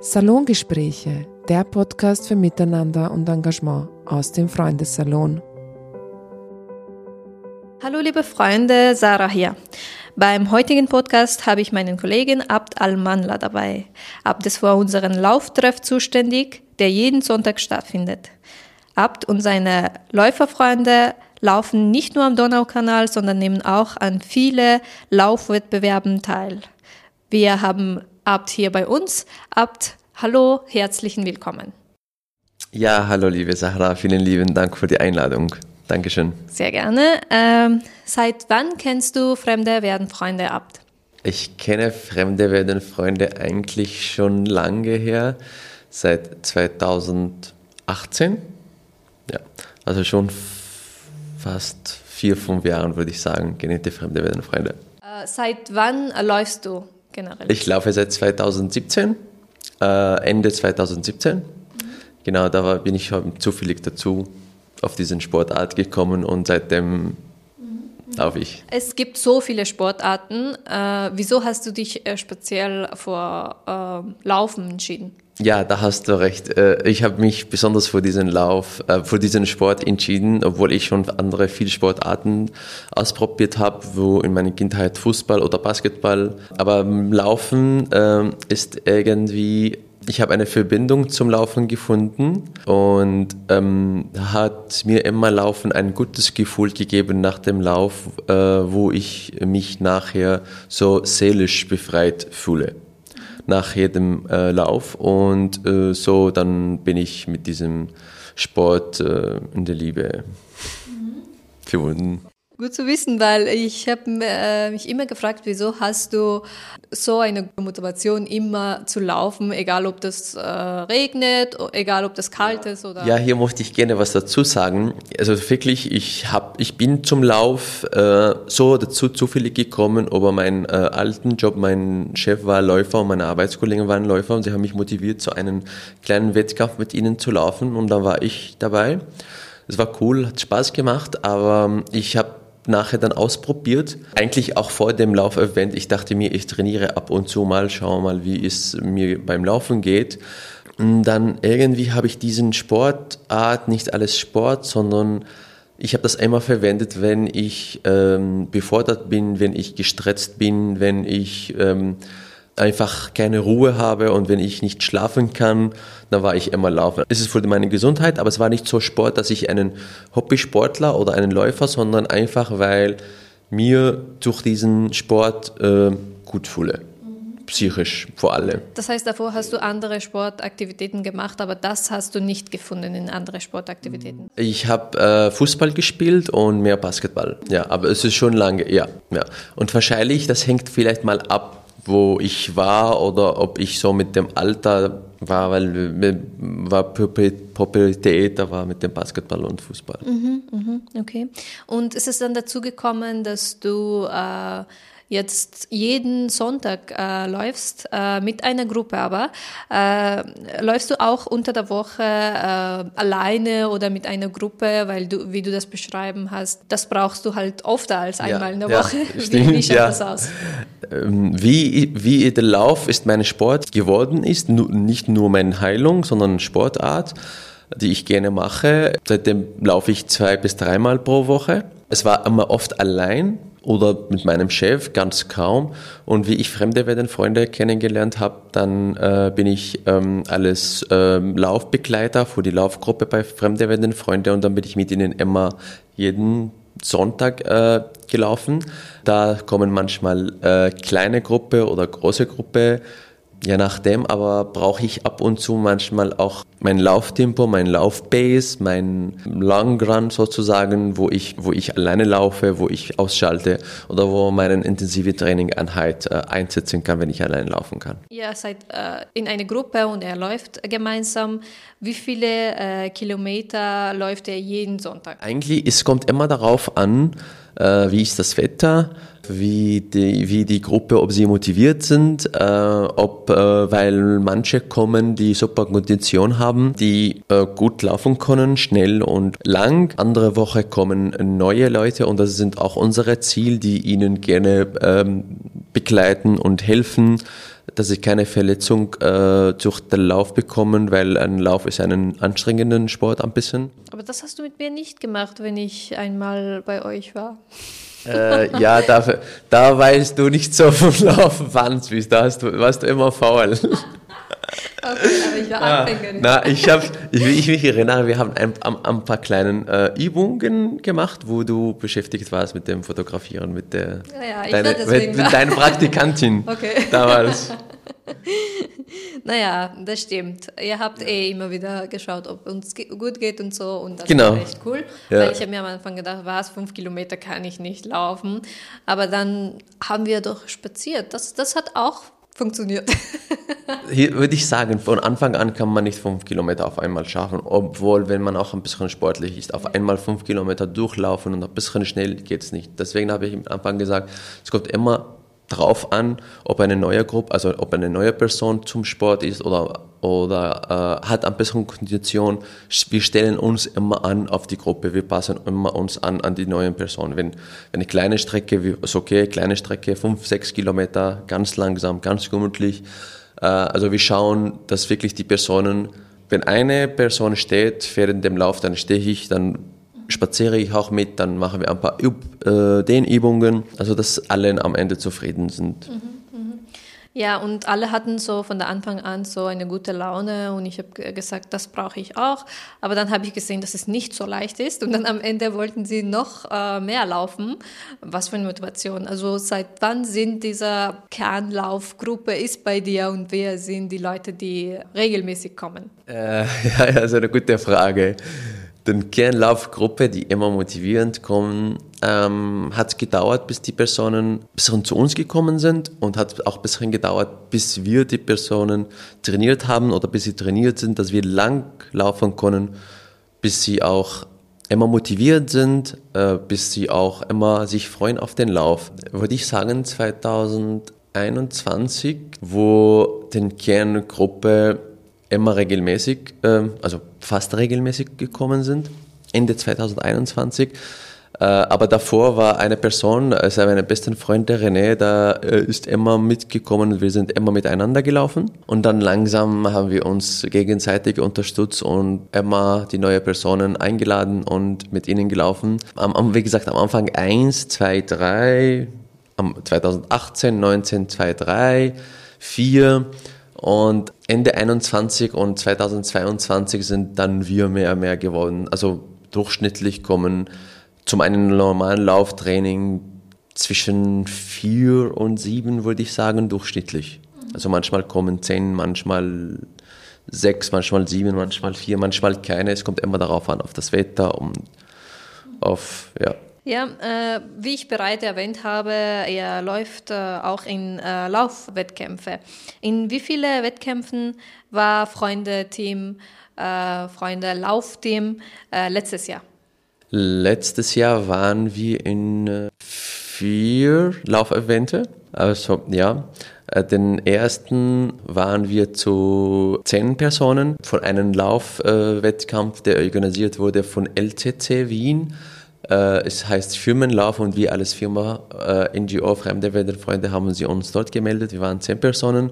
Salongespräche, der Podcast für Miteinander und Engagement aus dem Freundessalon. Hallo liebe Freunde, Sarah hier. Beim heutigen Podcast habe ich meinen Kollegen Abd Al-Manla dabei. Abd ist für unseren Lauftreff zuständig, der jeden Sonntag stattfindet. Abd und seine Läuferfreunde laufen nicht nur am Donaukanal, sondern nehmen auch an viele Laufwettbewerben teil. Wir haben Abt hier bei uns. Abt, hallo, herzlichen Willkommen. Ja, hallo liebe Sahra, vielen lieben Dank für die Einladung. Dankeschön. Sehr gerne. Ähm, seit wann kennst du Fremde werden Freunde Abt? Ich kenne Fremde werden Freunde eigentlich schon lange her, seit 2018. Ja, also schon fast vier, fünf Jahren würde ich sagen, kenne ich die Fremde werden Freunde. Äh, seit wann läufst du? Generell? Ich laufe seit 2017, äh, Ende 2017. Mhm. Genau, da war, bin ich zufällig dazu auf diesen Sportart gekommen und seitdem laufe ich. Es gibt so viele Sportarten. Äh, wieso hast du dich äh, speziell vor äh, Laufen entschieden? Ja, da hast du recht. Äh, ich habe mich besonders für diesen Lauf, äh, für diesen Sport entschieden, obwohl ich schon andere viele Sportarten ausprobiert habe, wo in meiner Kindheit Fußball oder Basketball. Aber Laufen äh, ist irgendwie ich habe eine Verbindung zum Laufen gefunden und ähm, hat mir immer Laufen ein gutes Gefühl gegeben nach dem Lauf, äh, wo ich mich nachher so seelisch befreit fühle nach jedem äh, Lauf und äh, so dann bin ich mit diesem Sport äh, in der Liebe mhm. verbunden. Gut zu wissen, weil ich habe äh, mich immer gefragt, wieso hast du so eine Motivation immer zu laufen, egal ob das äh, regnet, egal ob das kalt ist oder. Ja, hier möchte ich gerne was dazu sagen. Also wirklich, ich hab, ich bin zum Lauf äh, so dazu zufällig gekommen, aber meinen äh, alten Job, mein Chef war Läufer und meine Arbeitskollegen waren Läufer und sie haben mich motiviert, zu einem kleinen Wettkampf mit ihnen zu laufen und dann war ich dabei. Es war cool, hat Spaß gemacht, aber ich habe nachher dann ausprobiert. Eigentlich auch vor dem Lauf-Event. Ich dachte mir, ich trainiere ab und zu mal, schaue mal, wie es mir beim Laufen geht. Und dann irgendwie habe ich diesen Sportart, nicht alles Sport, sondern ich habe das einmal verwendet, wenn ich ähm, befordert bin, wenn ich gestresst bin, wenn ich ähm, einfach keine Ruhe habe und wenn ich nicht schlafen kann, dann war ich immer laufen. Es ist für meine Gesundheit, aber es war nicht so Sport, dass ich einen Hobbysportler oder einen Läufer, sondern einfach, weil mir durch diesen Sport äh, gut fühle. Psychisch vor allem. Das heißt, davor hast du andere Sportaktivitäten gemacht, aber das hast du nicht gefunden in andere Sportaktivitäten. Ich habe äh, Fußball gespielt und mehr Basketball. Ja, aber es ist schon lange, ja, ja. Und wahrscheinlich, das hängt vielleicht mal ab wo ich war oder ob ich so mit dem Alter war, weil war Popularität, da war mit dem Basketball und Fußball. Mhm, mhm, okay. Und ist es dann dazu gekommen, dass du äh, jetzt jeden Sonntag äh, läufst, äh, mit einer Gruppe aber, äh, läufst du auch unter der Woche äh, alleine oder mit einer Gruppe, weil du, wie du das beschreiben hast, das brauchst du halt oft als einmal ja, in der ja, Woche. Stimmt, wie, wie schaut ja. das aus? Ähm, wie, wie der Lauf ist mein Sport geworden ist, nicht nur meine Heilung, sondern Sportart die ich gerne mache. Seitdem laufe ich zwei bis dreimal pro Woche. Es war immer oft allein, oder mit meinem Chef ganz kaum. Und wie ich Fremde werden Freunde kennengelernt habe, dann äh, bin ich ähm, alles ähm, Laufbegleiter für die Laufgruppe bei Fremde werden Freunde und dann bin ich mit ihnen immer jeden Sonntag äh, gelaufen. Da kommen manchmal äh, kleine Gruppe oder große Gruppe je nachdem, aber brauche ich ab und zu manchmal auch mein Lauftempo, mein Laufbase, mein Long Run sozusagen, wo ich, wo ich alleine laufe, wo ich ausschalte oder wo meine intensive Trainingeinheit äh, einsetzen kann, wenn ich alleine laufen kann. Ihr seid äh, in einer Gruppe und er läuft gemeinsam. Wie viele äh, Kilometer läuft er jeden Sonntag? Eigentlich, es kommt immer darauf an, äh, wie ist das Wetter, wie die, wie die Gruppe, ob sie motiviert sind, äh, ob, äh, weil manche kommen, die super Kondition haben, die äh, gut laufen können, schnell und lang. Andere Woche kommen neue Leute und das sind auch unsere Ziel, die ihnen gerne ähm, begleiten und helfen dass sie keine Verletzung äh, durch den Lauf bekommen, weil ein Lauf ist ein anstrengender Sport ein bisschen. Aber das hast du mit mir nicht gemacht, wenn ich einmal bei euch war. Äh, ja, da, da weißt du nicht so vom Laufen bist. Da hast du, warst du immer faul. Okay, aber ich war ah, Anfängerin. Na, ich habe, ich, ich mich erinnere, wir haben ein, ein, ein paar kleinen äh, Übungen gemacht, wo du beschäftigt warst mit dem Fotografieren, mit der ja, ja, deine, mit, mit deiner Praktikantin okay. damals. naja, das stimmt. Ihr habt eh immer wieder geschaut, ob uns gut geht und so und das genau. war echt cool. Ja. Weil ich habe mir am Anfang gedacht, was, fünf Kilometer kann ich nicht laufen. Aber dann haben wir doch spaziert. Das, das hat auch funktioniert. Hier würde ich sagen, von Anfang an kann man nicht fünf Kilometer auf einmal schaffen, obwohl, wenn man auch ein bisschen sportlich ist, auf einmal fünf Kilometer durchlaufen und ein bisschen schnell geht es nicht. Deswegen habe ich am Anfang gesagt, es kommt immer drauf an, ob eine neue Gruppe, also ob eine neue Person zum Sport ist oder, oder äh, hat ein bisschen Kondition. Wir stellen uns immer an auf die Gruppe, wir passen immer uns an an die neuen Personen. Wenn, wenn eine kleine Strecke, ist okay, kleine Strecke, fünf, sechs Kilometer, ganz langsam, ganz gemütlich. Äh, also wir schauen, dass wirklich die Personen, wenn eine Person steht während dem Lauf, dann stehe ich, dann spaziere ich auch mit, dann machen wir ein paar Üb äh, Dehnübungen, also dass alle am Ende zufrieden sind. Mhm, mhm. Ja, und alle hatten so von der Anfang an so eine gute Laune und ich habe gesagt, das brauche ich auch. Aber dann habe ich gesehen, dass es nicht so leicht ist und dann am Ende wollten sie noch äh, mehr laufen. Was für eine Motivation. Also seit wann sind diese Kernlaufgruppe ist bei dir und wer sind die Leute, die regelmäßig kommen? Äh, ja, das ist eine gute Frage den Kernlaufgruppe, die immer motivierend kommen, ähm, hat gedauert, bis die Personen bisschen zu uns gekommen sind und hat auch ein bisschen gedauert, bis wir die Personen trainiert haben oder bis sie trainiert sind, dass wir lang laufen können, bis sie auch immer motiviert sind, äh, bis sie auch immer sich freuen auf den Lauf. Würde ich sagen, 2021, wo den Kerngruppe immer regelmäßig, äh, also fast regelmäßig gekommen sind, Ende 2021. Äh, aber davor war eine Person, also meine besten Freund, der René, da äh, ist immer mitgekommen und wir sind immer miteinander gelaufen. Und dann langsam haben wir uns gegenseitig unterstützt und immer die neuen Personen eingeladen und mit ihnen gelaufen. Am, wie gesagt, am Anfang 1, 2, 3, 2018, 19, 2, 3, 4 und Ende 21 und 2022 sind dann wir mehr und mehr geworden. Also durchschnittlich kommen zum einen normalen Lauftraining zwischen vier und sieben, würde ich sagen, durchschnittlich. Also manchmal kommen zehn, manchmal sechs, manchmal sieben, manchmal vier, manchmal keine. Es kommt immer darauf an, auf das Wetter und auf, ja. Ja, äh, wie ich bereits erwähnt habe, er läuft äh, auch in äh, Laufwettkämpfe. In wie viele Wettkämpfen war Freunde-Team, äh, Freunde-Laufteam äh, letztes Jahr? Letztes Jahr waren wir in äh, vier Laufevente. Also ja, den ersten waren wir zu zehn Personen von einem Laufwettkampf, der organisiert wurde von LCC Wien äh, es heißt Firmenlauf und wir als Firma äh, NGO Fremde Freunde haben sie uns dort gemeldet. Wir waren zehn Personen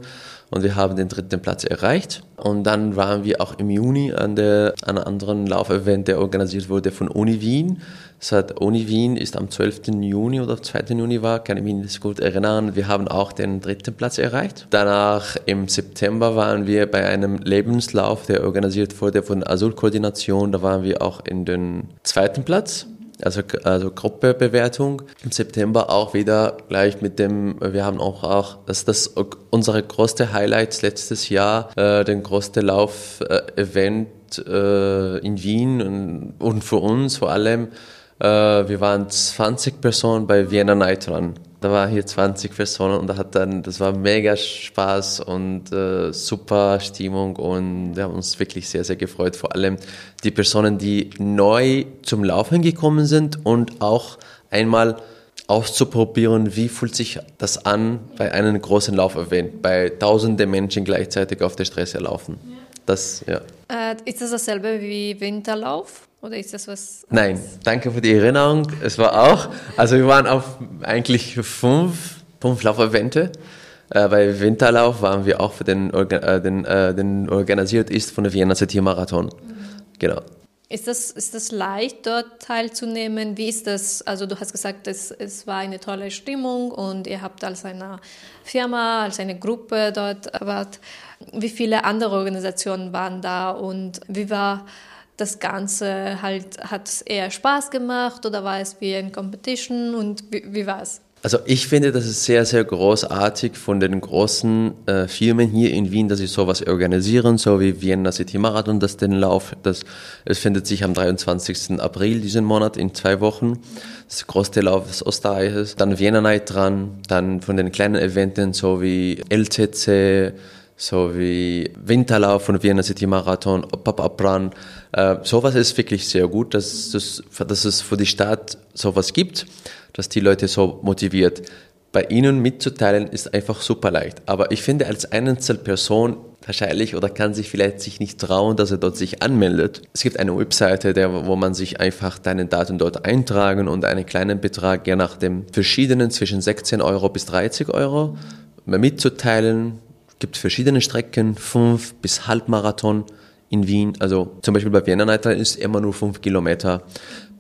und wir haben den dritten Platz erreicht. Und dann waren wir auch im Juni an, der, an einem anderen Laufevent, der organisiert wurde von Uni Wien. Das Uni Wien ist am 12. Juni oder 2. Juni war, kann ich mich nicht gut erinnern. Wir haben auch den dritten Platz erreicht. Danach im September waren wir bei einem Lebenslauf, der organisiert wurde von Azul-Koordination. Da waren wir auch in den zweiten Platz also, also Gruppebewertung. Im September auch wieder gleich mit dem, wir haben auch, auch das das unsere größte Highlights letztes Jahr, äh, den größten Lauf-Event äh, in Wien und, und für uns vor allem, äh, wir waren 20 Personen bei Vienna Night Run da war hier 20 Personen und da hat dann, das war mega Spaß und äh, super Stimmung und wir haben uns wirklich sehr, sehr gefreut. Vor allem die Personen, die neu zum Laufen gekommen sind und auch einmal auszuprobieren, wie fühlt sich das an bei einem großen Laufevent, bei tausenden Menschen gleichzeitig auf der Straße laufen. Das, ja. Äh, ist das dasselbe wie Winterlauf? Oder ist das was? Nein, danke für die Erinnerung. Es war auch, also wir waren auf eigentlich fünf, fünf Laufevente. Äh, bei Winterlauf waren wir auch für den, äh, den, äh, den organisiert ist von der Vienna City Marathon. Mhm. Genau. Ist das, ist das leicht, dort teilzunehmen? Wie ist das? Also du hast gesagt, es, es war eine tolle Stimmung und ihr habt als eine Firma, als eine Gruppe dort wart. Wie viele andere Organisationen waren da und wie war das Ganze? Halt, hat eher Spaß gemacht oder war es wie ein Competition und wie, wie war es? Also ich finde, das ist sehr, sehr großartig von den großen äh, Firmen hier in Wien, dass sie sowas organisieren, so wie Vienna City Marathon, das den Lauf, das, es findet sich am 23. April diesen Monat in zwei Wochen, das größte Lauf des Österreichs, dann Vienna Night dran, dann von den kleinen Events, so wie LCC, so wie Winterlauf von Vienna City Marathon, Pop-Up Run. Äh, sowas ist wirklich sehr gut, dass, dass, dass es für die Stadt sowas gibt dass die Leute so motiviert. Bei ihnen mitzuteilen ist einfach super leicht. Aber ich finde, als Einzelperson wahrscheinlich oder kann sich vielleicht sich nicht trauen, dass er dort sich anmeldet. Es gibt eine Webseite, der, wo man sich einfach deine Daten dort eintragen und einen kleinen Betrag, je nach dem verschiedenen, zwischen 16 Euro bis 30 Euro, mitzuteilen. Es gibt verschiedene Strecken, fünf bis Halbmarathon in Wien. Also zum Beispiel bei Vienna Night ist immer nur fünf Kilometer.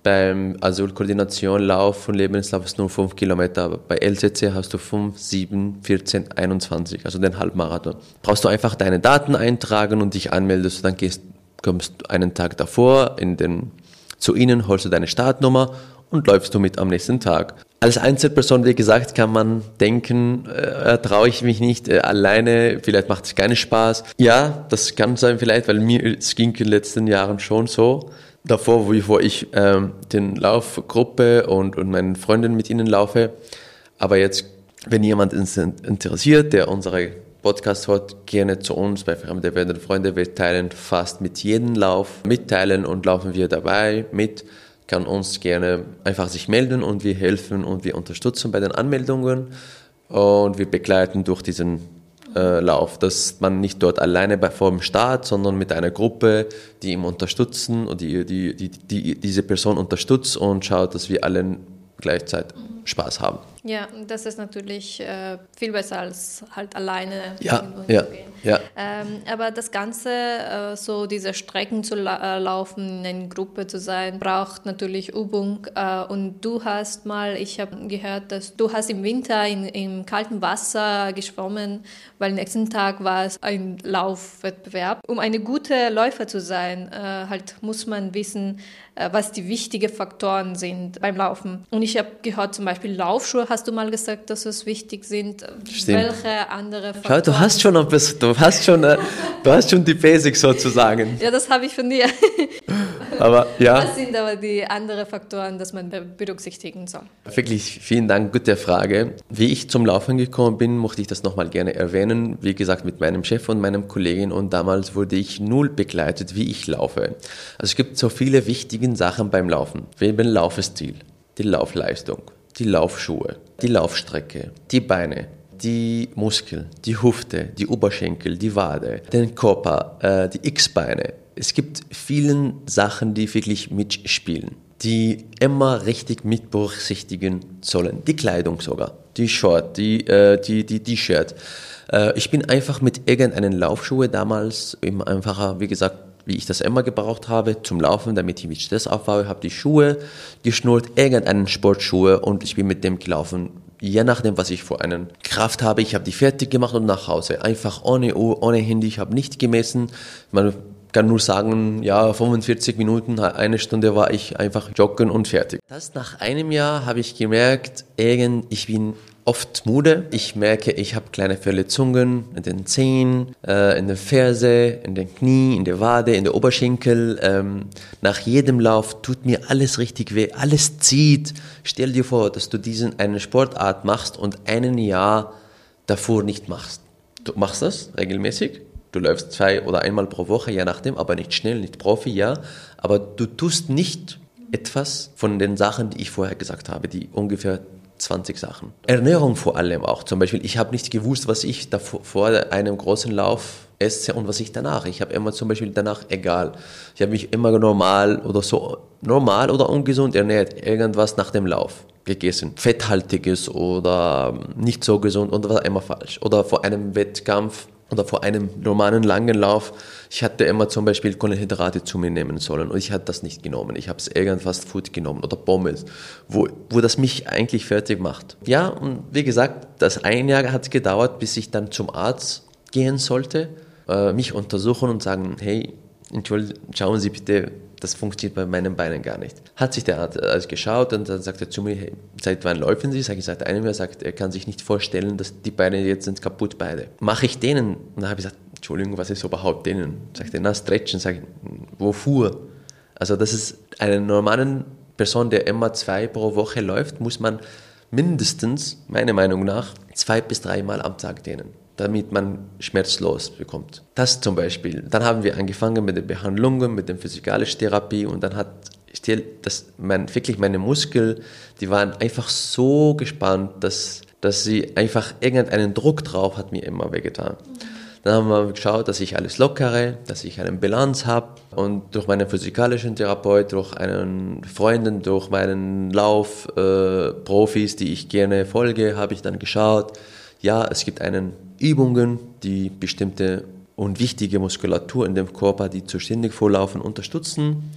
Beim Asylkoordination von Lebenslauf ist nur 5 Kilometer. Bei LCC hast du 5, 7, 14, 21, also den Halbmarathon. Brauchst du einfach deine Daten eintragen und dich anmeldest. Dann gehst, kommst du einen Tag davor in den, zu ihnen, holst du deine Startnummer und läufst du mit am nächsten Tag. Als Einzelperson, wie gesagt, kann man denken, äh, traue ich mich nicht äh, alleine, vielleicht macht es keinen Spaß. Ja, das kann sein vielleicht, weil mir es ging in den letzten Jahren schon so davor, bevor ich ähm, den Laufgruppe und, und meinen Freunden mit ihnen laufe. Aber jetzt, wenn jemand interessiert, der unsere Podcast hört, gerne zu uns bei Fremde werden Freunde. Wir teilen fast mit jedem Lauf, mitteilen und laufen wir dabei mit. Kann uns gerne einfach sich melden und wir helfen und wir unterstützen bei den Anmeldungen. Und wir begleiten durch diesen äh, Lauf, dass man nicht dort alleine bei, vor dem Start, sondern mit einer Gruppe, die ihm unterstützen und die, die, die, die diese Person unterstützt und schaut, dass wir allen gleichzeitig Spaß haben. Ja, das ist natürlich äh, viel besser als halt alleine ja, ja, zu gehen. Ja. Ähm, aber das Ganze, äh, so diese Strecken zu la äh, laufen, in einer Gruppe zu sein, braucht natürlich Übung. Äh, und du hast mal, ich habe gehört, dass du hast im Winter in, im kalten Wasser geschwommen, weil nächsten Tag war es ein Laufwettbewerb. Um eine gute Läufer zu sein, äh, halt muss man wissen, äh, was die wichtigen Faktoren sind beim Laufen. Und ich habe gehört, zum Beispiel Laufschuhe hast du mal gesagt, dass es wichtig sind. Stimmt. Welche andere Faktoren? Schau, du hast schon ein bisschen, du hast schon, äh, du hast schon die Basics sozusagen. Ja, das habe ich von dir. Aber ja. Was sind aber die anderen Faktoren, dass man berücksichtigen soll? Wirklich, vielen Dank, gute Frage. Wie ich zum Laufen gekommen bin, möchte ich das nochmal gerne erwähnen. Wie gesagt, mit meinem Chef und meinem Kollegen und damals wurde ich null begleitet, wie ich laufe. Also es gibt so viele wichtige Sachen beim Laufen. Wie den Laufstil, die Laufleistung, die Laufschuhe, die Laufstrecke, die Beine, die Muskeln, die Hüfte, die Oberschenkel, die Wade, den Körper, äh, die X-Beine. Es gibt viele Sachen, die wirklich mitspielen, die immer richtig mit berücksichtigen sollen. Die Kleidung sogar, die Short, die äh, die die T-Shirt. Äh, ich bin einfach mit irgendeinen Laufschuhe damals immer einfacher, wie gesagt, wie ich das immer gebraucht habe zum Laufen, damit ich mich Stress aufbaue, habe die Schuhe geschnurrt, irgendeinen Sportschuhe und ich bin mit dem gelaufen. Je nachdem, was ich vor einer Kraft habe, ich habe die fertig gemacht und nach Hause. Einfach ohne Uhr, ohne Handy, ich habe nicht gemessen. Man kann nur sagen, ja, 45 Minuten, eine Stunde war ich einfach joggen und fertig. Das nach einem Jahr habe ich gemerkt, irgend, ich bin oft müde. Ich merke, ich habe kleine Verletzungen in den Zehen, äh, in der Ferse, in den Knie, in der Wade, in der Oberschenkel. Ähm, nach jedem Lauf tut mir alles richtig weh, alles zieht. Stell dir vor, dass du diesen eine Sportart machst und einen Jahr davor nicht machst. Du machst das regelmäßig. Du läufst zwei oder einmal pro Woche, je nachdem, aber nicht schnell, nicht Profi, ja. Aber du tust nicht etwas von den Sachen, die ich vorher gesagt habe, die ungefähr 20 Sachen. Ernährung vor allem auch. Zum Beispiel, ich habe nicht gewusst, was ich davor, vor einem großen Lauf esse und was ich danach. Ich habe immer zum Beispiel danach egal. Ich habe mich immer normal oder so normal oder ungesund ernährt, irgendwas nach dem Lauf gegessen. Fetthaltiges oder nicht so gesund und war immer falsch. Oder vor einem Wettkampf oder vor einem normalen langen Lauf, ich hatte immer zum Beispiel Kohlenhydrate zu mir nehmen sollen und ich hatte das nicht genommen. Ich habe es irgendwas Food genommen oder Pommes, wo, wo das mich eigentlich fertig macht. Ja, und wie gesagt, das ein Jahr hat gedauert, bis ich dann zum Arzt gehen sollte, äh, mich untersuchen und sagen, hey, Entschuldigung, schauen Sie bitte, das funktioniert bei meinen Beinen gar nicht. Hat sich der Arzt also geschaut und dann sagt er zu mir, hey, seit wann laufen Sie? Sag ich, seit einem Jahr. Sagt er, kann sich nicht vorstellen, dass die Beine jetzt sind kaputt beide. Mache ich denen? Und dann habe ich gesagt, Entschuldigung, was ist überhaupt denen? Sagt er, na, stretchen. Sag ich, wofür? Also das ist eine normale Person, der immer zwei pro Woche läuft, muss man mindestens, meiner Meinung nach, zwei bis dreimal am Tag dehnen damit man schmerzlos bekommt. Das zum Beispiel. Dann haben wir angefangen mit den Behandlungen, mit der physikalischen Therapie und dann hat das, mein, wirklich meine Muskeln, die waren einfach so gespannt, dass, dass sie einfach irgendeinen Druck drauf hat mir immer wehgetan. Dann haben wir geschaut, dass ich alles lockere, dass ich eine Bilanz habe und durch meinen physikalischen Therapeut, durch einen Freunden, durch meinen Laufprofis, äh, die ich gerne folge, habe ich dann geschaut, ja, es gibt einen Übungen, die bestimmte und wichtige Muskulatur in dem Körper, die zuständig vorlaufen, unterstützen.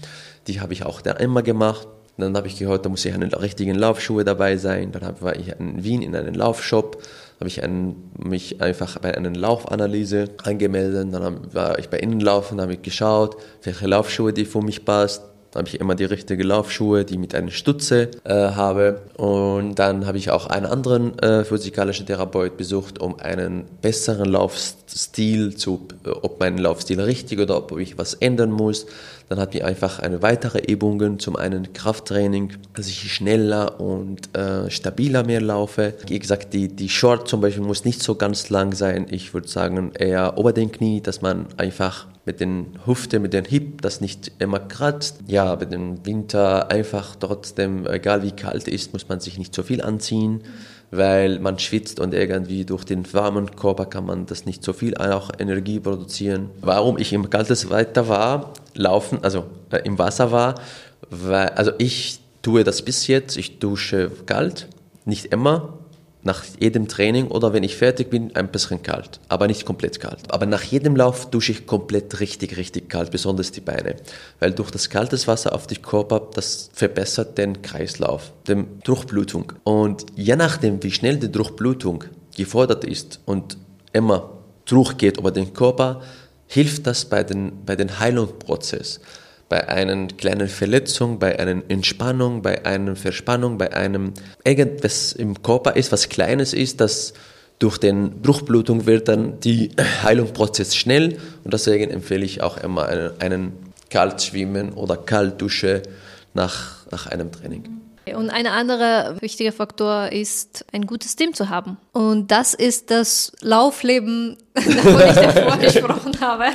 Die habe ich auch da immer gemacht. Dann habe ich gehört, da muss ich einen richtigen Laufschuhe dabei sein. Dann war ich in Wien in einem Laufshop, habe ich einen, mich einfach bei einer Laufanalyse angemeldet. Dann war ich bei Innenlaufen, habe ich geschaut, welche Laufschuhe die für mich passt habe ich immer die richtige Laufschuhe, die mit einer Stütze äh, habe. Und dann habe ich auch einen anderen äh, physikalischen Therapeut besucht, um einen besseren Laufstil zu, äh, ob mein Laufstil richtig oder ob ich was ändern muss. Dann hat mir einfach eine weitere Übungen, zum einen Krafttraining, dass ich schneller und äh, stabiler mehr laufe. Wie gesagt, die, die Short zum Beispiel muss nicht so ganz lang sein. Ich würde sagen eher ober den Knie, dass man einfach mit den Hüfte, mit den Hip, das nicht immer kratzt. Ja, mit dem Winter einfach trotzdem, egal wie kalt ist, muss man sich nicht so viel anziehen, weil man schwitzt und irgendwie durch den warmen Körper kann man das nicht so viel auch Energie produzieren. Warum ich im kaltes Wetter war, laufen, also äh, im Wasser war, weil, also ich tue das bis jetzt, ich dusche kalt, nicht immer, nach jedem Training oder wenn ich fertig bin, ein bisschen kalt, aber nicht komplett kalt. Aber nach jedem Lauf dusche ich komplett richtig, richtig kalt, besonders die Beine, weil durch das kalte Wasser auf den Körper, das verbessert den Kreislauf, die Durchblutung. Und je nachdem, wie schnell die Durchblutung gefordert ist und immer durchgeht über den Körper, hilft das bei den, bei den Heilungsprozess bei einer kleinen Verletzung, bei einer Entspannung, bei einer Verspannung, bei einem irgendwas im Körper ist, was Kleines ist, das durch den Durchblutung wird dann die Heilungsprozess schnell und deswegen empfehle ich auch immer einen, einen Kaltschwimmen oder Kaltdusche nach, nach einem Training. Und ein anderer wichtiger Faktor ist, ein gutes Team zu haben. Und das ist das Laufleben, wovon ich davor gesprochen habe.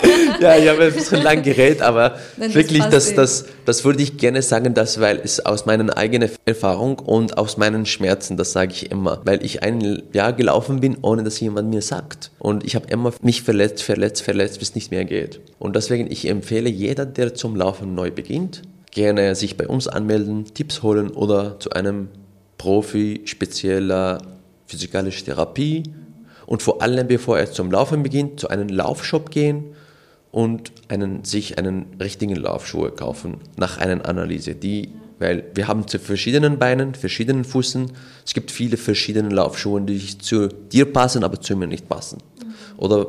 Ja, ich habe ein bisschen lang geredet, aber das wirklich, das, das, das würde ich gerne sagen, das, weil es aus meiner eigenen Erfahrung und aus meinen Schmerzen, das sage ich immer, weil ich ein Jahr gelaufen bin, ohne dass jemand mir sagt. Und ich habe immer mich verletzt, verletzt, verletzt, bis es nicht mehr geht. Und deswegen, ich empfehle jeder, der zum Laufen neu beginnt, gerne sich bei uns anmelden, Tipps holen oder zu einem Profi spezieller physikalischer Therapie und vor allem, bevor er zum Laufen beginnt, zu einem Laufshop gehen und einen, sich einen richtigen Laufschuh kaufen nach einer Analyse, die weil wir haben zu verschiedenen Beinen, verschiedenen Füßen. Es gibt viele verschiedene Laufschuhe, die zu dir passen, aber zu mir nicht passen. Oder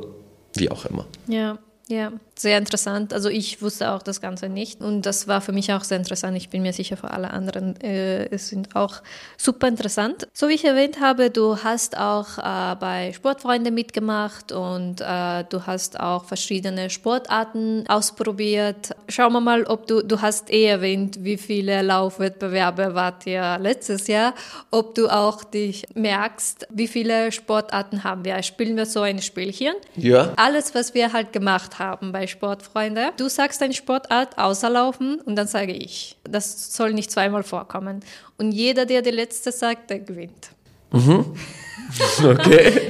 wie auch immer. Ja. Ja, sehr interessant. Also ich wusste auch das Ganze nicht und das war für mich auch sehr interessant. Ich bin mir sicher, für alle anderen äh, es sind auch super interessant. So wie ich erwähnt habe, du hast auch äh, bei Sportfreunde mitgemacht und äh, du hast auch verschiedene Sportarten ausprobiert. Schauen wir mal, ob du, du hast eh erwähnt, wie viele Laufwettbewerbe wart ihr letztes Jahr, ob du auch dich merkst, wie viele Sportarten haben wir. Spielen wir so ein Spielchen? Ja. Alles, was wir halt gemacht haben bei Sportfreunde. Du sagst deine Sportart außerlaufen und dann sage ich. Das soll nicht zweimal vorkommen. Und jeder, der die letzte sagt, der gewinnt. Okay.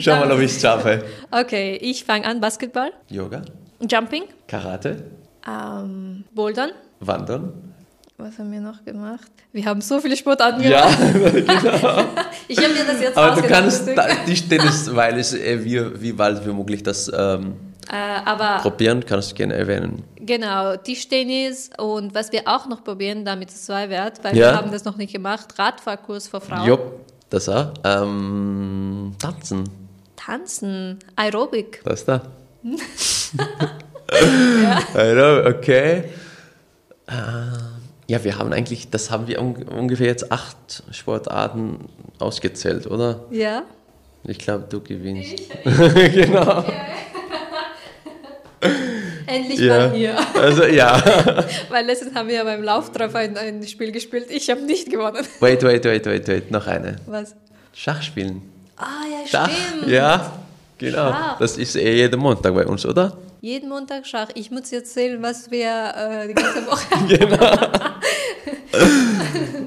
Schau mal, ob ich es schaffe. Okay, ich fange an. Basketball, Yoga, Jumping, Karate, ähm, Bouldern. Wandern. Was haben wir noch gemacht? Wir haben so viele Sportarten Ja, gemacht. Ich habe mir das jetzt aber du kannst da- Tischtennis, weil es äh, wie, wie bald wie möglich das ähm, Äh, aber probieren, kannst du gerne erwähnen. genau, Tischtennis und was wir auch noch probieren, damit es zwei wird, weil Ja. wir haben das noch nicht gemacht, Radfahrkurs für Frauen. Jupp, das auch. Ähm, tanzen, Tanzen, Aerobik. das da. ja. okay. Äh, ja, wir haben eigentlich, das haben wir un ungefähr jetzt acht Sportarten ausgezählt, oder? Ja. Ich glaube, du gewinnst. genau. Endlich Ja. mal hier. Also ja. Weil letztens haben wir ja beim Lauftreff ein, ein Spiel gespielt. Ich habe nicht gewonnen. Wait, wait, wait, wait, wait. Noch eine. Was? Schach spielen. Ah, ja, Schach. stimmt. Ja, genau. Schach. Das ist eh jeden Montag bei uns, oder? Jeden Montag Schach. Ich muss jetzt zählen, was wir äh, die ganze Woche.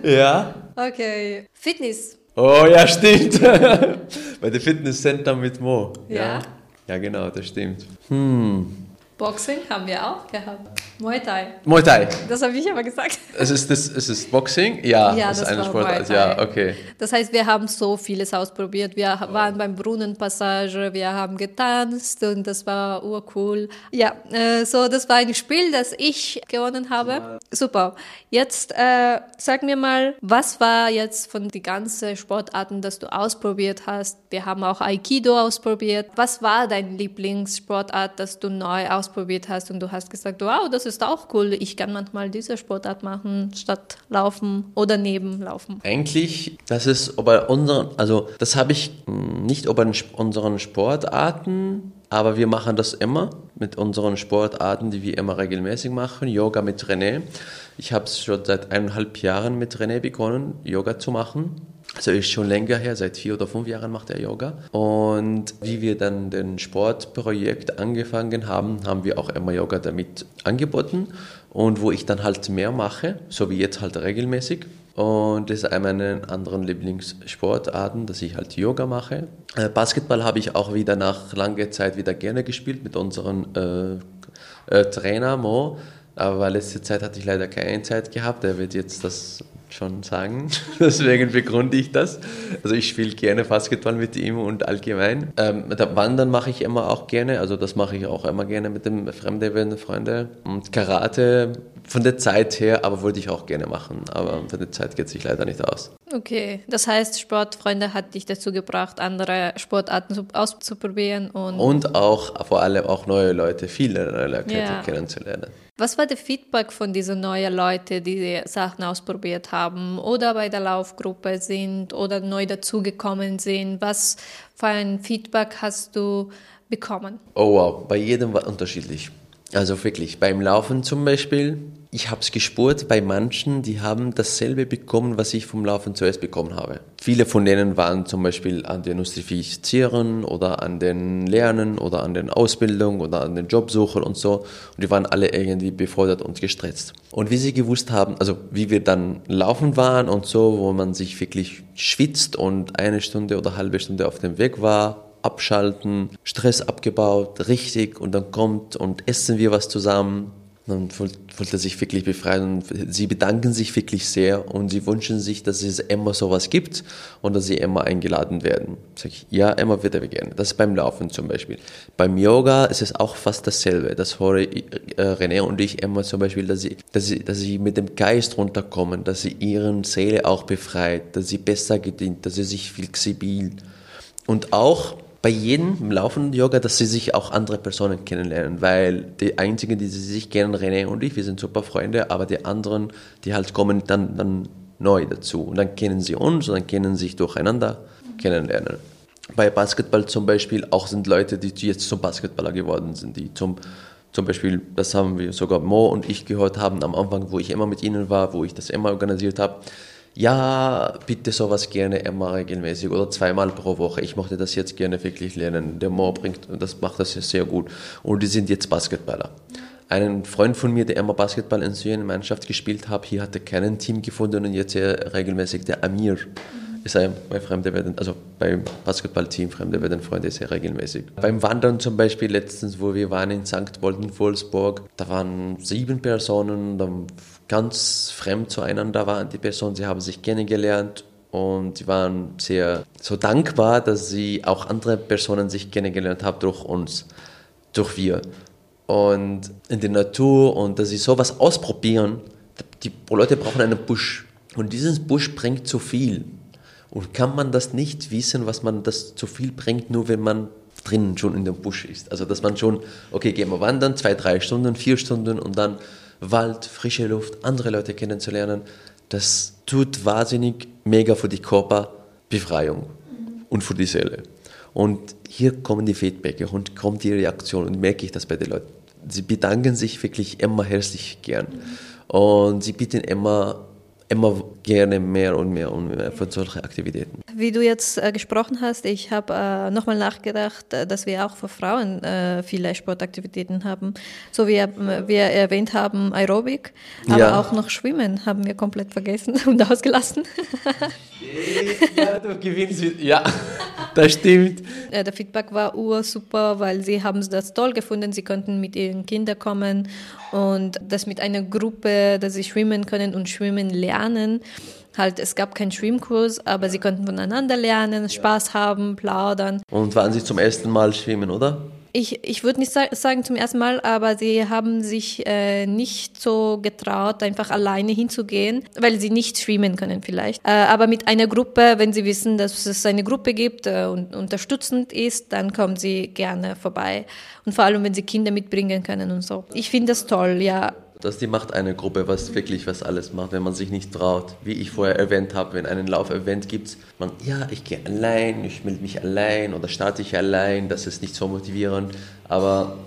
Ja. okay. Fitness. Oh ja, stimmt. bei der Fitnesscenter mit Mo. Ja. Ja, genau, das stimmt. Boxing haben wir auch gehabt. Muay Thai. Muay Thai. Das habe ich aber gesagt. Es ist, das, es ist Boxing? Ja, Ja, das ist das eine war Sportart. Ja, okay. Das heißt, wir haben so vieles ausprobiert. Wir waren beim Brunnenpassage, wir haben getanzt und das war urcool. Ja, äh, so das war ein Spiel, das ich gewonnen habe. Super. Jetzt äh, sag mir mal, was war jetzt von den ganzen Sportarten, das du ausprobiert hast? Wir haben auch Aikido ausprobiert. Was war dein Lieblingssportart, das du neu ausprobiert hast und du hast gesagt, wow, das ist auch cool. Ich kann manchmal diese Sportart machen, statt laufen oder neben laufen. Eigentlich, das ist bei unseren, also das habe ich nicht Sp- unseren Sportarten, aber wir machen das immer mit unseren Sportarten, die wir immer regelmäßig machen. Yoga mit René. Ich habe es schon seit eineinhalb Jahren mit René begonnen, Yoga zu machen. Also ist schon länger her, seit vier oder fünf Jahren macht er Yoga. Und wie wir dann den Sportprojekt angefangen haben, haben wir auch immer Yoga damit angeboten. Und wo ich dann halt mehr mache, so wie jetzt halt regelmäßig. Und das ist einer meiner anderen Lieblingssportarten, dass ich halt Yoga mache. Äh, Basketball habe ich auch wieder nach langer Zeit wieder gerne gespielt mit unserem äh, äh, Trainer Mo. Aber letzte Zeit hatte ich leider keine Zeit gehabt. Er wird jetzt das schon sagen. Deswegen begründe ich das. Also ich spiele gerne Basketball mit ihm und allgemein. Ähm, Wandern mache ich immer auch gerne. Also das mache ich auch immer gerne mit dem fremden Freunde. Und Karate von der Zeit her, aber wollte ich auch gerne machen. Aber von der Zeit geht sich leider nicht aus. Okay, das heißt, Sportfreunde hat dich dazu gebracht, andere Sportarten zu- auszuprobieren und Und auch vor allem auch neue Leute, viele neue Leute Ja. kennenzulernen. Was war der Feedback von diesen neuen Leuten, die die Sachen ausprobiert haben oder bei der Laufgruppe sind oder neu dazugekommen sind? Was für ein Feedback hast du bekommen? Oh wow, bei jedem war unterschiedlich. Also wirklich, beim Laufen zum Beispiel, ich habe es gespürt, bei manchen, die haben dasselbe bekommen, was ich vom Laufen zuerst bekommen habe. Viele von denen waren zum Beispiel an den Nostrifizieren oder an den Lernen oder an den Ausbildung oder an den Jobsuchen und so. Und die waren alle irgendwie befordert und gestresst. Und wie sie gewusst haben, also wie wir dann laufen waren und so, wo man sich wirklich schwitzt und eine Stunde oder halbe Stunde auf dem Weg war, abschalten, Stress abgebaut, richtig und dann kommt und essen wir was zusammen. Dann fühlt, er sich wirklich befreit und sie bedanken sich wirklich sehr und sie wünschen sich, dass es immer sowas gibt und dass sie immer eingeladen werden. Sag ich, ja, immer wieder gerne. Das ist beim Laufen zum Beispiel. Beim Yoga ist es auch fast dasselbe. Das höre äh, René und ich immer zum Beispiel, dass sie, dass sie, dass sie mit dem Geist runterkommen, dass sie ihren Seele auch befreit, dass sie besser gedient, dass sie sich flexibel und auch bei jedem laufenden Yoga, dass sie sich auch andere Personen kennenlernen, weil die einzigen, die sie sich kennen, René und ich, wir sind super Freunde, aber die anderen, die halt kommen dann, dann neu dazu und dann kennen sie uns und dann kennen sich durcheinander kennenlernen. Bei Basketball zum Beispiel auch sind Leute, die jetzt zum Basketballer geworden sind, die zum zum Beispiel, das haben wir sogar Mo und ich gehört haben am Anfang, wo ich immer mit ihnen war, wo ich das immer organisiert habe. Ja, bitte sowas gerne immer regelmäßig oder zweimal pro Woche. Ich möchte das jetzt gerne wirklich lernen. Der Mo bringt, das macht das sehr gut. Und die sind jetzt Basketballer. Ein Freund von mir, der immer Basketball in Syrien Mannschaft gespielt hat, hier hat er keinen Team gefunden und jetzt regelmäßig der Amir ist ein, bei Fremde werden, also beim Basketballteam Fremde werden Freunde sehr regelmäßig. Beim Wandern zum Beispiel letztens, wo wir waren in St. Wolden-Wolfsburg, da waren sieben Personen, dann ganz fremd zueinander waren die Personen, sie haben sich kennengelernt und sie waren sehr so dankbar, dass sie auch andere Personen sich kennengelernt haben durch uns, durch wir. Und in der Natur und dass sie sowas ausprobieren, die Leute brauchen einen Busch. Und dieses Busch bringt zu viel. Und kann man das nicht wissen, was man das zu viel bringt, nur wenn man drinnen schon in dem Busch ist. Also dass man schon, okay, gehen wir wandern, zwei, drei Stunden, vier Stunden und dann Wald, frische Luft, andere Leute kennenzulernen. Das tut wahnsinnig mega für die Körperbefreiung und für die Seele. Und hier kommen die Feedbacke und kommt die Reaktion und merke ich das bei den Leuten. Sie bedanken sich wirklich immer herzlich gern. Und sie bieten immer immer gerne mehr und mehr und mehr von solchen Aktivitäten. Wie du jetzt äh, gesprochen hast, ich habe äh, nochmal nachgedacht, äh, dass wir auch für Frauen äh, viele Sportaktivitäten haben. So wie wir erwähnt haben, Aerobik, aber ja. auch noch Schwimmen haben wir komplett vergessen und ausgelassen. ja, du gewinnst. Ja, das stimmt. Der Feedback war ur super, weil sie haben das toll gefunden. Sie konnten mit ihren Kindern kommen und das mit einer Gruppe, dass sie schwimmen können und schwimmen lernen. Halt, es gab keinen Schwimmkurs, aber sie konnten voneinander lernen, Spaß haben, plaudern. Und waren Sie zum ersten Mal schwimmen, oder? Ich, ich würde nicht sagen zum ersten Mal, aber sie haben sich äh, nicht so getraut, einfach alleine hinzugehen, weil sie nicht schwimmen können vielleicht. Äh, aber mit einer Gruppe, wenn sie wissen, dass es eine Gruppe gibt äh, und unterstützend ist, dann kommen sie gerne vorbei. Und vor allem, wenn sie Kinder mitbringen können und so. Ich finde das toll, ja dass die macht eine Gruppe, was wirklich was alles macht, wenn man sich nicht traut. Wie ich vorher erwähnt habe, wenn einen Laufevent gibt, man, ja, ich gehe allein, ich melde mich allein oder starte ich allein, das ist nicht so motivierend, aber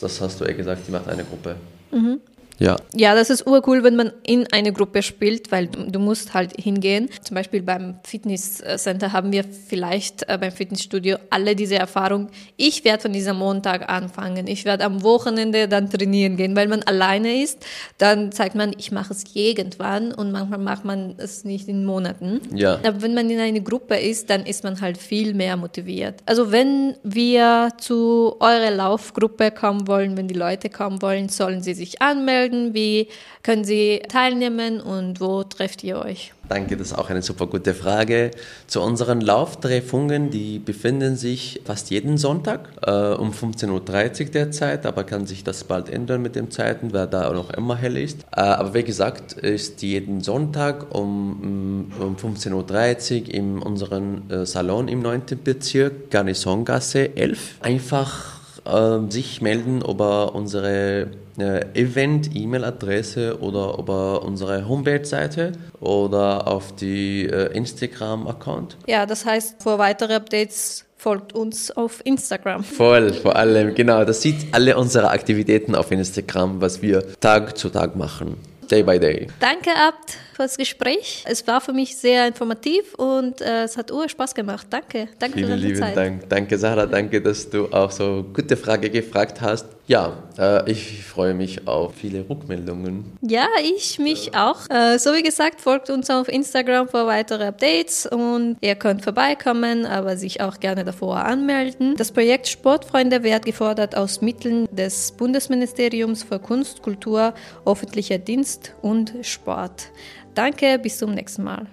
das hast du ja gesagt, die macht eine Gruppe. Mhm. Ja. Ja, das ist urcool, wenn man in eine Gruppe spielt, weil du, du musst halt hingehen. Zum Beispiel beim Fitnesscenter haben wir vielleicht äh, beim Fitnessstudio alle diese Erfahrung. Ich werde von diesem Montag anfangen. Ich werde am Wochenende dann trainieren gehen, weil man alleine ist. Dann zeigt man, ich mache es irgendwann und manchmal macht man es nicht in Monaten. Ja. Aber wenn man in einer Gruppe ist, dann ist man halt viel mehr motiviert. Also wenn wir zu eurer Laufgruppe kommen wollen, wenn die Leute kommen wollen, sollen sie sich anmelden folgen? Wie können Sie teilnehmen und wo trefft ihr euch? Danke, das ist auch eine super gute Frage. Zu unseren Lauftreffungen, die befinden sich fast jeden Sonntag äh, um 15.30 Uhr derzeit, aber kann sich das bald ändern mit den Zeiten, weil da noch immer hell ist. Äh, aber wie gesagt, ist jeden Sonntag um, um 15.30 Uhr in unserem äh, Salon im 9. Bezirk, Garnisongasse 11. Einfach äh, sich melden über unsere äh, Event-E-Mail-Adresse oder über unsere Homepage-Seite oder auf die äh, Instagram-Account. Ja, das heißt, für weitere Updates folgt uns auf Instagram. Voll, vor allem, genau. Das sieht alle unsere Aktivitäten auf Instagram, was wir Tag zu Tag machen. Day by Day. Danke, Abt, für das Gespräch. Es war für mich sehr informativ und äh, es hat ur Spaß gemacht. Danke. Danke Vielen für deine lieben Zeit. Dank. Danke, Sarah. Danke, dass du auch so gute Frage gefragt hast. Ja, äh, ich freue mich auf viele Rückmeldungen. Ja, ich mich auch. Äh, so wie gesagt, folgt uns auf Instagram für weitere Updates und ihr könnt vorbeikommen, aber sich auch gerne davor anmelden. Das Projekt Sportfreunde wird gefordert aus Mitteln des Bundesministeriums für Kunst, Kultur, öffentlicher Dienst und Sport. Danke, bis zum nächsten Mal.